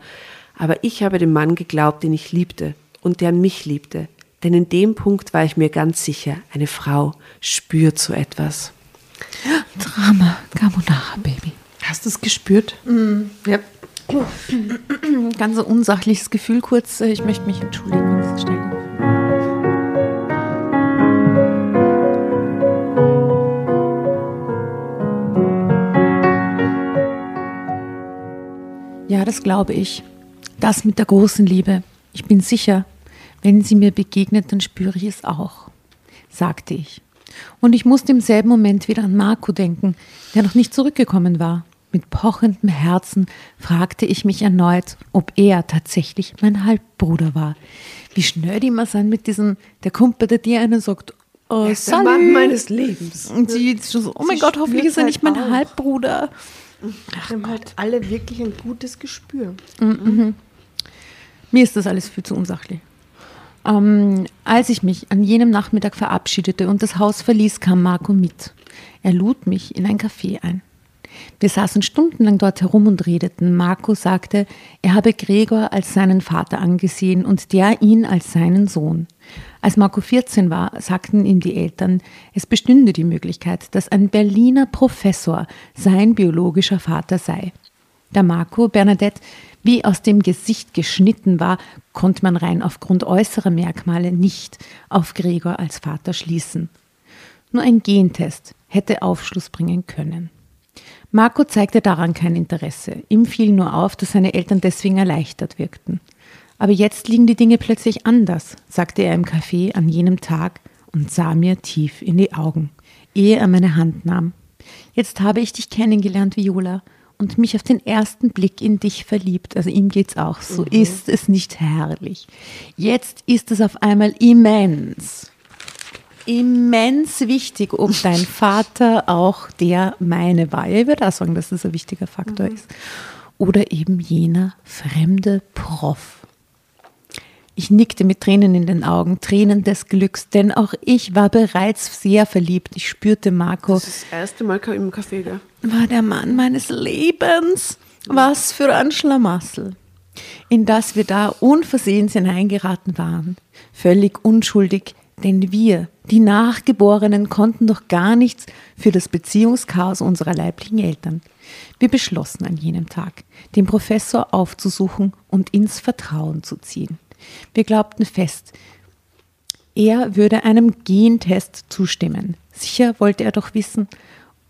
aber ich habe dem Mann geglaubt, den ich liebte und der mich liebte. Denn in dem Punkt war ich mir ganz sicher, eine Frau spürt so etwas. Drama, Carbonara, Baby. Hast du es gespürt? Mm. Ja. Ganz ein unsachliches Gefühl kurz. Ich möchte mich entschuldigen. Ja, das glaube ich. Das mit der großen Liebe. Ich bin sicher, wenn sie mir begegnet, dann spüre ich es auch, sagte ich. Und ich musste im selben Moment wieder an Marco denken, der noch nicht zurückgekommen war. Mit pochendem Herzen fragte ich mich erneut, ob er tatsächlich mein Halbbruder war. Wie schnell die immer sind mit diesem, der kommt bei dir einen sagt, oh, er der Mann meines Lebens. Und sie ist schon so, oh mein Gott, hoffentlich ist er nicht mein auch. Halbbruder. Ach, haben halt alle wirklich ein gutes Gespür. Mhm. Mir ist das alles viel zu unsachlich. Ähm, als ich mich an jenem Nachmittag verabschiedete und das Haus verließ, kam Marco mit. Er lud mich in ein Café ein. Wir saßen stundenlang dort herum und redeten. Marco sagte, er habe Gregor als seinen Vater angesehen und der ihn als seinen Sohn. Als Marco 14 war, sagten ihm die Eltern, es bestünde die Möglichkeit, dass ein Berliner Professor sein biologischer Vater sei. Da Marco Bernadette wie aus dem Gesicht geschnitten war, konnte man rein aufgrund äußerer Merkmale nicht auf Gregor als Vater schließen. Nur ein Gentest hätte Aufschluss bringen können. Marco zeigte daran kein Interesse. Ihm fiel nur auf, dass seine Eltern deswegen erleichtert wirkten. Aber jetzt liegen die Dinge plötzlich anders, sagte er im Café an jenem Tag und sah mir tief in die Augen, ehe er meine Hand nahm. Jetzt habe ich dich kennengelernt, Viola, und mich auf den ersten Blick in dich verliebt. Also ihm geht's auch so. Mhm. Ist es nicht herrlich? Jetzt ist es auf einmal immens immens wichtig, ob dein Vater auch der meine war. Ich würde auch sagen, dass das ein wichtiger Faktor mhm. ist. Oder eben jener fremde Prof. Ich nickte mit Tränen in den Augen, Tränen des Glücks, denn auch ich war bereits sehr verliebt. Ich spürte Marco. Das ist das erste Mal im Café, gell? War der Mann meines Lebens. Was für ein Schlamassel. In das wir da unversehens hineingeraten waren. Völlig unschuldig, denn wir, die Nachgeborenen, konnten doch gar nichts für das Beziehungschaos unserer leiblichen Eltern. Wir beschlossen an jenem Tag, den Professor aufzusuchen und ins Vertrauen zu ziehen. Wir glaubten fest, er würde einem Gentest zustimmen. Sicher wollte er doch wissen,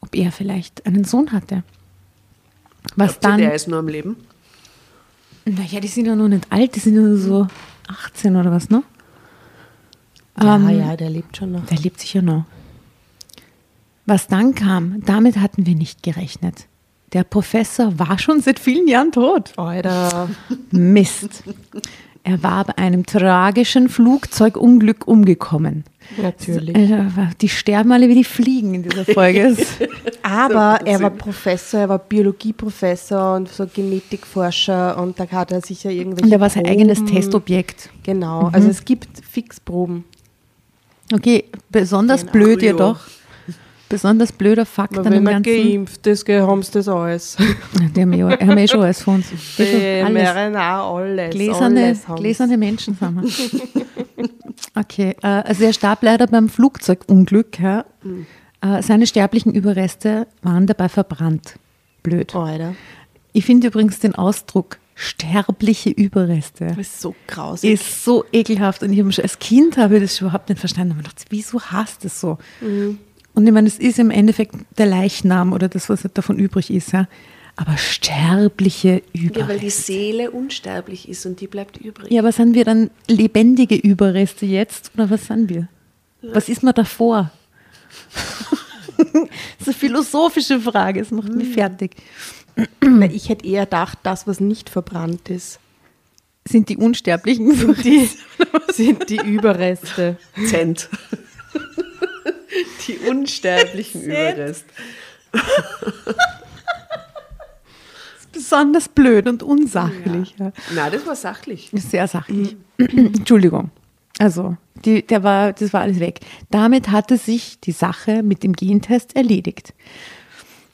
ob er vielleicht einen Sohn hatte. Was Glaubt dann? Der ist nur am Leben. Naja, die sind ja noch nicht alt, die sind ja nur so 18 oder was, ne? Ja, ähm, ja, der lebt schon noch. Der lebt sicher noch. Was dann kam, damit hatten wir nicht gerechnet. Der Professor war schon seit vielen Jahren tot. Alter. Mist. Er war bei einem tragischen Flugzeugunglück umgekommen. Natürlich. Äh, Die sterben alle wie die Fliegen in dieser Folge. Aber er war Professor, er war Biologieprofessor und so Genetikforscher und da hat er sicher irgendwelche. Und er war sein eigenes Proben. Testobjekt. Genau, also es gibt Fixproben. Okay, besonders Genau. blöd Ja. jedoch. Besonders blöder Fakt an dem Ganzen. geimpft ist, haben sie das alles. Die haben ja, haben ja eh schon alles von uns. Die Alles. mRNA, alles. Gläserne, alles haben gläserne Menschen sind wir. Okay, äh, also er starb leider beim Flugzeugunglück. Ja. Mhm. Äh, seine sterblichen Überreste waren dabei verbrannt. Blöd. Alter. Ich finde übrigens den Ausdruck sterbliche Überreste Das ist so grausig. ist so ekelhaft. Und ich habe schon als Kind habe ich das überhaupt nicht verstanden. Ich dachte, wieso hasst es so? Mhm. Und ich meine, es ist im Endeffekt der Leichnam oder das, was davon übrig ist. Ja. Aber sterbliche Überreste. Ja, weil die Seele unsterblich ist und die bleibt übrig. Ja, aber sind wir dann lebendige Überreste jetzt oder was sind wir? Was ist man davor? das ist eine philosophische Frage, es macht mich fertig. Na, ich hätte eher gedacht, das, was nicht verbrannt ist, Sind die Unsterblichen so die, sind die Überreste. Zent. Die unsterblichen Überreste. besonders blöd und unsachlich? Ja. Na, das war sachlich. Ist Sehr sachlich. Entschuldigung. Also, die, der war, das war alles weg. Damit hatte sich die Sache mit dem Gentest erledigt.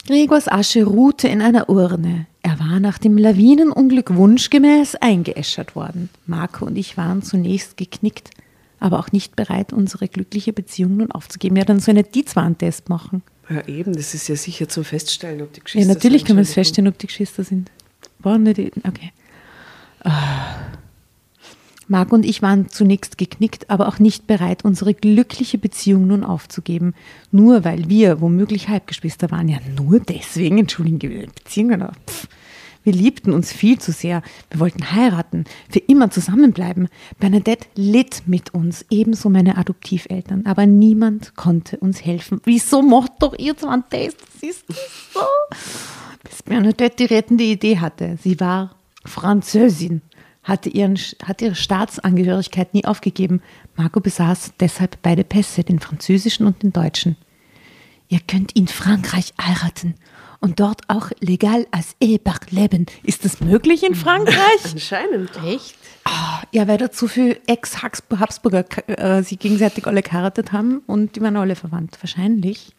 Gregors Asche ruhte in einer Urne. Er war nach dem Lawinenunglück wunschgemäß eingeäschert worden. Marco und ich waren zunächst geknickt, aber auch nicht bereit, unsere glückliche Beziehung nun aufzugeben. Ja, dann so einen Diezwan-Test machen. Ja, eben, das ist ja sicher zum Feststellen, ob die Ja, Geschwister natürlich sind. kann man es feststellen, ob die Geschwister sind. Waren nicht die, okay. Ah. Marc und ich waren zunächst geknickt, aber auch nicht bereit, unsere glückliche Beziehung nun aufzugeben. Nur weil wir womöglich Halbgeschwister waren. Ja, nur deswegen, entschuldigen, Beziehungen. Wir liebten uns viel zu sehr. Wir wollten heiraten, für immer zusammenbleiben. Bernadette litt mit uns, ebenso meine Adoptiveltern. Aber niemand konnte uns helfen. Wieso macht doch ihr einen Test? Das ist so. Bis Bernadette die rettende Idee hatte. Sie war Französin, hatte, ihren, hatte ihre Staatsangehörigkeit nie aufgegeben. Marco besaß deshalb beide Pässe, den französischen und den deutschen. Ihr könnt in Frankreich heiraten und dort auch legal als Ehepaar leben. Ist das möglich in Frankreich? Anscheinend. Echt? Ah, ja, weil da zu viele Ex-Habsburger äh, sie gegenseitig alle geheiratet haben und die waren alle verwandt. Wahrscheinlich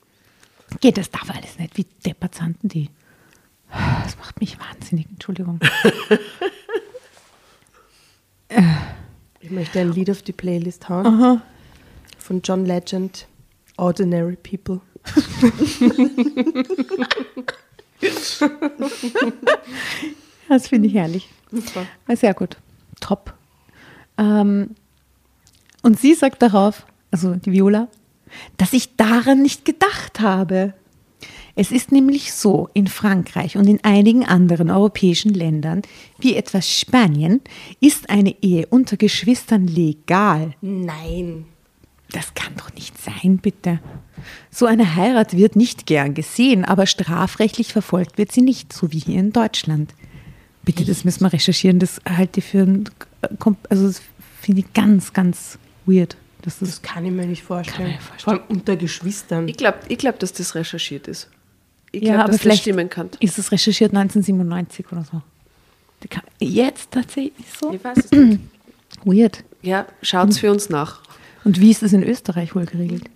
geht das darf alles nicht. Wie deppert denn die? Das macht mich wahnsinnig. Entschuldigung. Ich möchte ein Lied auf die Playlist hauen. Von John Legend, Ordinary People. Das finde ich herrlich. War Sehr gut. Top. Ähm, und sie sagt darauf, also die Viola, dass ich daran nicht gedacht habe. Es ist nämlich so, in Frankreich und in einigen anderen europäischen Ländern, wie etwa Spanien, ist eine Ehe unter Geschwistern legal. Nein. Das kann doch nicht sein, bitte. So eine Heirat wird nicht gern gesehen, aber strafrechtlich verfolgt wird sie nicht, so wie hier in Deutschland. Bitte, das müssen wir recherchieren. Das halte ich für ein, also das finde ich ganz, ganz weird. Das Das kann ich mir nicht vorstellen. Mir vorstellen. Vor allem unter Geschwistern. Ich glaube, ich glaub, dass das recherchiert ist. Ich ja, glaube, dass das stimmen kann. ist es recherchiert 1997 oder so. Jetzt tatsächlich so? Ich weiß es nicht. Weird. Ja, schaut's für uns nach. Und wie ist es in Österreich wohl geregelt?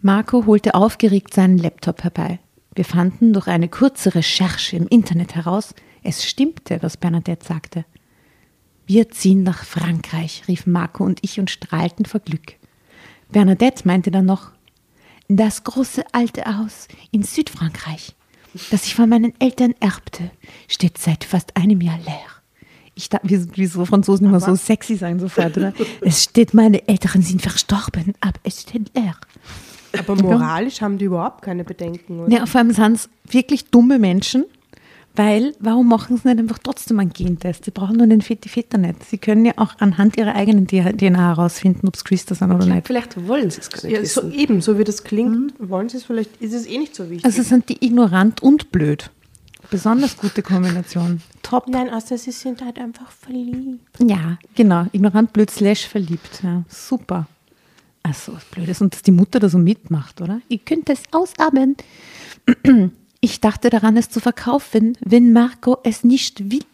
Marco holte aufgeregt seinen Laptop herbei. Wir fanden durch eine kurze Recherche im Internet heraus, es stimmte, was Bernadette sagte. Wir ziehen nach Frankreich, riefen Marco und ich und strahlten vor Glück. Bernadette meinte dann noch, das große alte Haus in Südfrankreich, das ich von meinen Eltern erbte, steht seit fast einem Jahr leer. Ich dachte, wie, wie so Franzosen immer so sexy sein sofort, oder? Es steht, meine Eltern sind verstorben, aber es steht leer. Aber moralisch haben die überhaupt keine Bedenken, oder? Ja, vor allem sind es wirklich dumme Menschen, weil, warum machen sie nicht einfach trotzdem einen Gentest? Sie brauchen nur den Fet- die Väter nicht. Sie können ja auch anhand ihrer eigenen DNA herausfinden, ob es Geschwister sind oder nicht. Vielleicht wollen sie es gar nicht Ja, so, eben, so wie das klingt, wollen sie es vielleicht, ist es eh nicht so wichtig. Also sind die ignorant und blöd. besonders gute Kombination. Top. Nein, außer sie sind halt einfach verliebt. Ja, genau. Ignorant, blöd, slash verliebt. Ja, super. Also, was Blödes. Und dass die Mutter da so mitmacht, oder? Ihr könnt es ausarbeiten. Ich dachte daran, es zu verkaufen, wenn Marco es nicht will.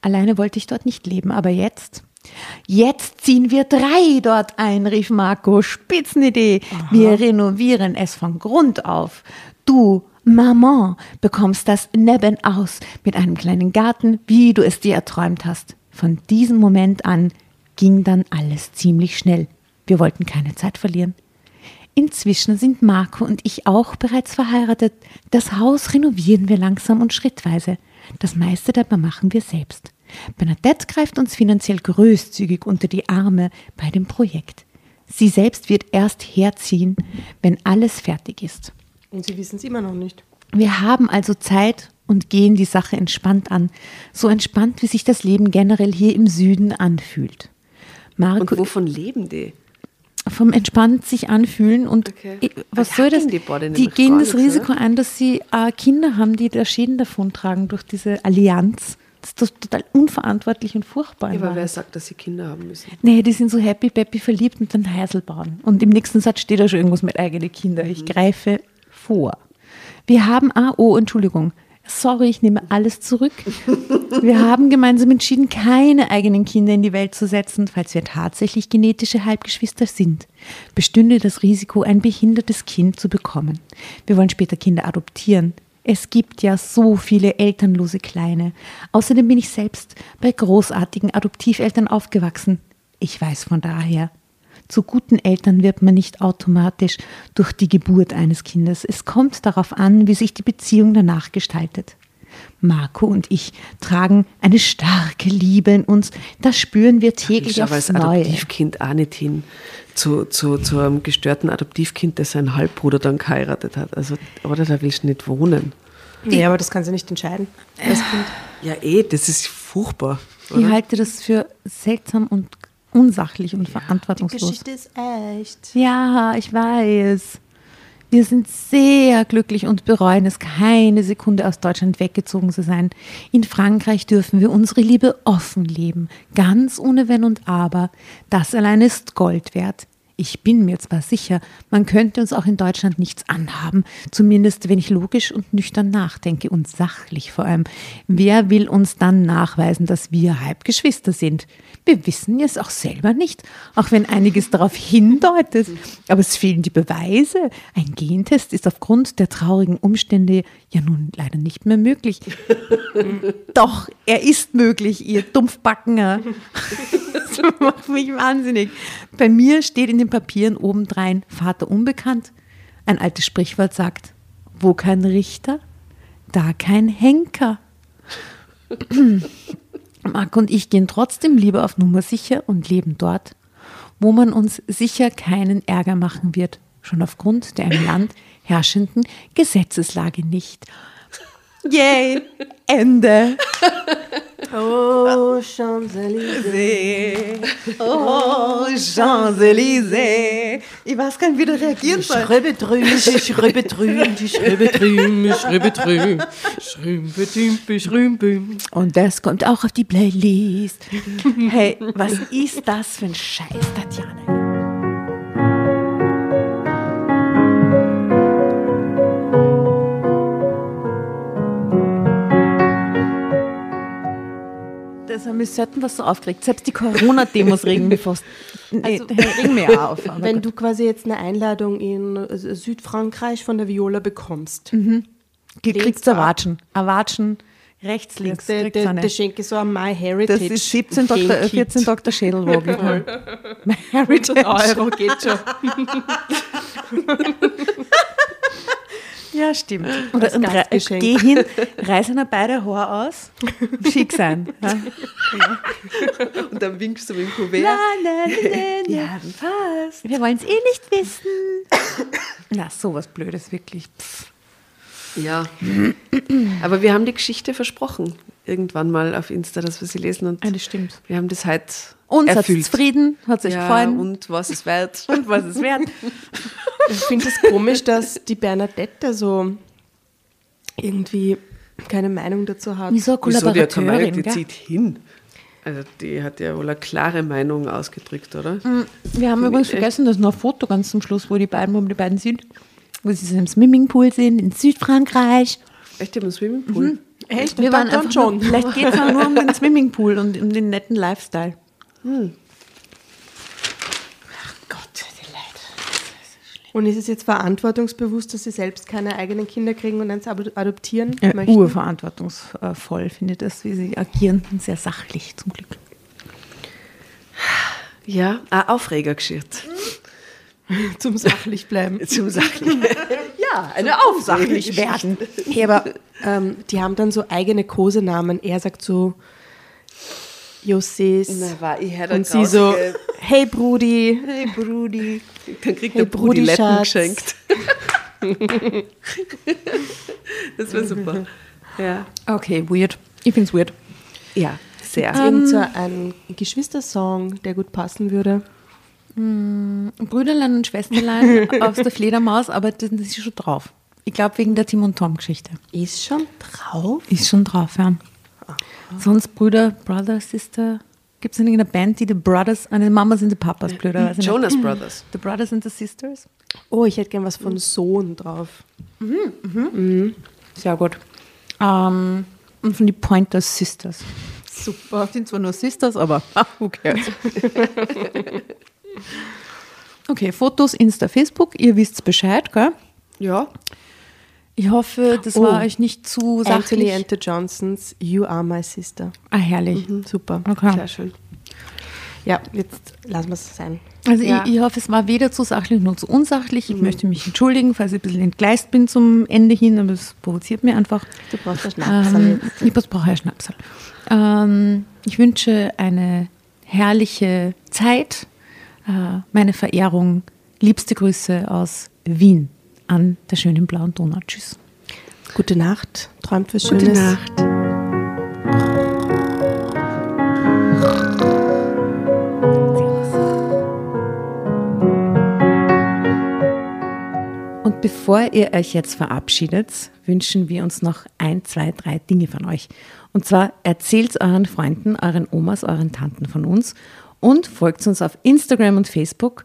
Alleine wollte ich dort nicht leben, aber jetzt. Jetzt ziehen wir drei dort ein, rief Marco. Spitzenidee. Wir renovieren es von Grund auf. Du, Maman, bekommst das nebenaus mit einem kleinen Garten, wie du es dir erträumt hast. Von diesem Moment an ging dann alles ziemlich schnell. Wir wollten keine Zeit verlieren. Inzwischen sind Marco und ich auch bereits verheiratet. Das Haus renovieren wir langsam und schrittweise. Das meiste dabei machen wir selbst. Bernadette greift uns finanziell großzügig unter die Arme bei dem Projekt. Sie selbst wird erst herziehen, wenn alles fertig ist. Und sie wissen es immer noch nicht. Wir haben also Zeit und gehen die Sache entspannt an. So entspannt, wie sich das Leben generell hier im Süden anfühlt. Marco, Und wovon leben die? Vom entspannt sich anfühlen und Okay. was Ach, soll das? die Die gehen das nichts, Risiko ein, dass sie äh, Kinder haben, die da Schäden davontragen durch diese Allianz. Das ist total unverantwortlich und furchtbar. Ja, aber wer sagt, dass sie Kinder haben müssen? Nee, die sind so happy, peppy verliebt und dann Heisel bauen. Und im nächsten Satz steht da schon irgendwas mit eigene Kinder. Ich greife vor. Wir haben, ah, oh, Entschuldigung. Sorry, ich nehme alles zurück. Wir haben gemeinsam entschieden, keine eigenen Kinder in die Welt zu setzen, falls wir tatsächlich genetische Halbgeschwister sind. Bestünde das Risiko, ein behindertes Kind zu bekommen. Wir wollen später Kinder adoptieren. Es gibt ja so viele elternlose Kleine. Außerdem bin ich selbst bei großartigen Adoptiveltern aufgewachsen. Ich weiß von daher, zu guten Eltern wird man nicht automatisch durch die Geburt eines Kindes. Es kommt darauf an, wie sich die Beziehung danach gestaltet. Marco und ich tragen eine starke Liebe in uns. Das spüren wir Ich täglich aber aufs als Neue. Adoptivkind auch nicht hin zu, zu, zu einem gestörten Adoptivkind, das seinen Halbbruder dann geheiratet hat. Also, oder da willst du nicht wohnen. Ja, aber das kann sie nicht entscheiden. Das Kind. Ja, eh, das ist furchtbar. Ich Oder? halte das für seltsam und unsachlich und verantwortungslos. ist echt. Ja, ich weiß. Wir sind sehr glücklich und bereuen es, keine Sekunde aus Deutschland weggezogen zu sein. In Frankreich dürfen wir unsere Liebe offen leben, ganz ohne Wenn und Aber. Das allein ist Gold wert. Ich bin mir zwar sicher, man könnte uns auch in Deutschland nichts anhaben, zumindest wenn ich logisch und nüchtern nachdenke und sachlich vor allem. Wer will uns dann nachweisen, dass wir Halbgeschwister sind? Wir wissen es auch selber nicht, auch wenn einiges darauf hindeutet. Aber es fehlen die Beweise. Ein Gentest ist aufgrund der traurigen Umstände ja nun leider nicht mehr möglich. Doch, er ist möglich, ihr Dumpfbackener. Das macht mich wahnsinnig. Bei mir steht in den Papieren obendrein Vater unbekannt. Ein altes Sprichwort sagt, wo kein Richter, da kein Henker. Marc und ich gehen trotzdem lieber auf Nummer sicher und leben dort, wo man uns sicher keinen Ärger machen wird, schon aufgrund der im Land herrschenden Gesetzeslage nicht. Yay! Ende. Oh, Champs-Élysées. Oh, Champs-Élysées. Ich weiß gar nicht, wie du reagieren soll. Schröbe drüben, die Schröbe drüben, die Schröbe drüben, die Schröbe drüben. Schrümpe, dümpe, schrümpe. Und das kommt auch auf die Playlist. Hey, was ist das für ein Scheiß, Tatjana? Haben wir selten was so aufgeregt. Selbst die Corona-Demos regen mich fast. Nee, Also- regen mir auch auf. Wenn gut. du quasi jetzt eine Einladung in Südfrankreich von der Viola bekommst, Ge- kriegst du Erwatschen. Erwatschen, rechts, links. der, der, der schenke so ein My Heritage. Das ist 17 Dr., äh, Genkit. 14 Dr. Schädelwogel. Heritage. Euro geht schon. Ja, stimmt. Oder rei- Gastgeschenk. geh hin, reiß einer beide Haare aus, schick sein. Ja. Und dann winkst du mit dem Kuvert. Na, na, na. Ja, passt. Wir wollen es eh nicht wissen. Na, sowas Blödes, wirklich. Pff. Ja. Aber wir haben die Geschichte versprochen. Irgendwann mal auf Insta, dass wir sie lesen. Und Ja, das stimmt. wir haben das heute Uns hat es zufrieden, hat euch ja, gefallen. Und was es wert. und was es wert. Ich finde es komisch, dass die Bernadette so irgendwie keine Meinung dazu hat. Wieso Wieso, die, Kollaborateurin, die gell? zieht hin. Also die hat ja wohl eine klare Meinung ausgedrückt, oder? Wir haben übrigens vergessen, dass noch ein Foto ganz zum Schluss, wo die beiden, wo die beiden sieht, wo sie so im Swimmingpool sind, in Südfrankreich. Echt, einen Swimmingpool? Echt? Wir waren dann schon. Nur, vielleicht geht es auch nur um den Swimmingpool und um den netten Lifestyle. Gott, die Leute. Und ist es jetzt verantwortungsbewusst, dass sie selbst keine eigenen Kinder kriegen und eins ado- adoptieren Ja, möchten? urverantwortungsvoll finde ich das, wie sie agieren. Und sehr sachlich zum Glück. Ja, ein Aufregergeschichte. Zum sachlich bleiben. Zum Sachlichen. ja, eine Sachlich werden. Hey, aber ähm, die haben dann so eigene Kosenamen. Er sagt so Josses. Na, war ich und sie so, hey Brudi. Hey Brudi. Dann kriegt Hey, der Brudi Brudi, Letten geschenkt. das wäre super. Ja. Okay, weird. Ich finde es weird. Ja, sehr. Irgend so ein Geschwistersong, der gut passen würde. Brüderlein und Schwesterlein aus der Fledermaus, aber das ist schon drauf. Ich glaube, wegen der Tim und Tom Geschichte. Ist schon drauf. Ist schon drauf, ja. Sonst Brüder, Brother, Sister. Gibt es in irgendeiner Band, die The Brothers, eine Mama sind die Papas, blöderweise. nicht. Jonas Brothers. The Brothers and the Sisters. Oh, ich hätte gern was von Sohn drauf. Sehr gut. Ähm, und von die Pointers Sisters. Super. Sind zwar nur Sisters, aber ah, who cares? okay, Fotos, Insta, Facebook. Ihr wisst Bescheid, gell? Ja. Ich hoffe, das Oh. war euch nicht zu Anthony sachlich. and the Johnsons, You Are My Sister. ah, herrlich. Super. Okay. Sehr schön. Ja, jetzt lassen wir es sein. Also Ja. ich, ich hoffe, es war weder zu sachlich noch zu unsachlich. Ich möchte mich entschuldigen, falls ich ein bisschen entgleist bin zum Ende hin, aber es provoziert mir einfach. Du brauchst einen Schnaps. Ähm, ich brauche einen Schnapsal. Ähm, ich wünsche eine herrliche Zeit. Äh, meine Verehrung, liebste Grüße aus Wien an der schönen blauen Donau. Tschüss. Gute Nacht. Träumt was Gute Schönes. Nacht. Und bevor ihr euch jetzt verabschiedet, wünschen wir uns noch ein, zwei, drei Dinge von euch. Und zwar erzählt euren Freunden, euren Omas, euren Tanten von uns und folgt uns auf Instagram und Facebook